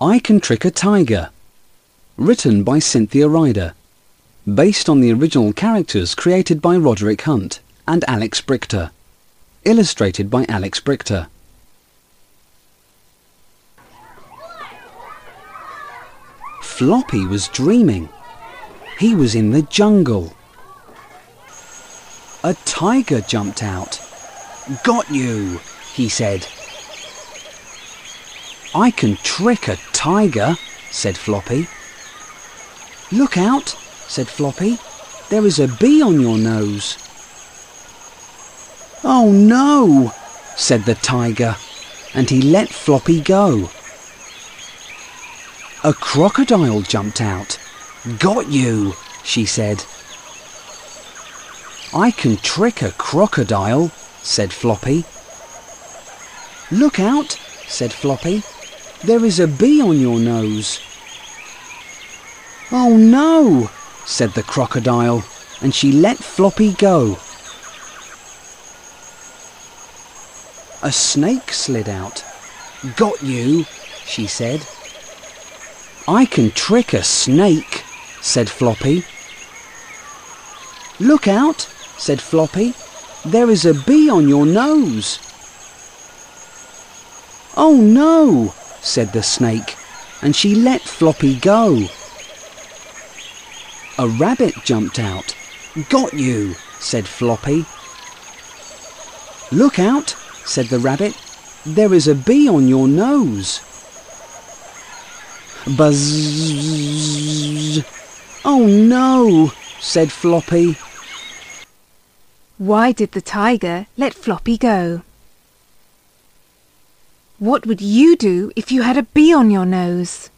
I Can Trick a Tiger. Written by Cynthia Rider. Based on the original characters created by Roderick Hunt and Alex Brychta. Illustrated by Alex Brychta. Floppy was dreaming. He was in the jungle. A tiger jumped out. Got you, he said. I can trick a tiger, said Floppy. Look out, said Floppy. There is a bee on your nose. Oh no, said the tiger, and he let Floppy go. A crocodile jumped out. Got you, she said. I can trick a crocodile, said Floppy. Look out, said Floppy. There is a bee on your nose. Oh no, said the crocodile, and she let Floppy go. A snake slid out. Got you, she said. I can trick a snake, said Floppy. Look out, said Floppy. There is a bee on your nose. Oh no, said the snake, and she let Floppy go. A rabbit jumped out. Got you, said Floppy. Look out, said the rabbit. There is a bee on your nose. Buzz. Oh no, said Floppy. Why did the tiger let Floppy go? What would you do if you had a bee on your nose?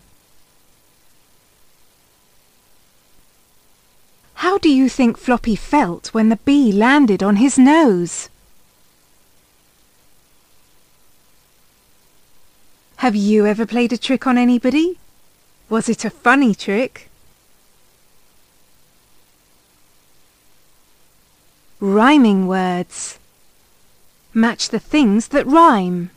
How do you think Floppy felt when the bee landed on his nose? Have you ever played a trick on anybody? Was it a funny trick? Rhyming words. Match the things that rhyme.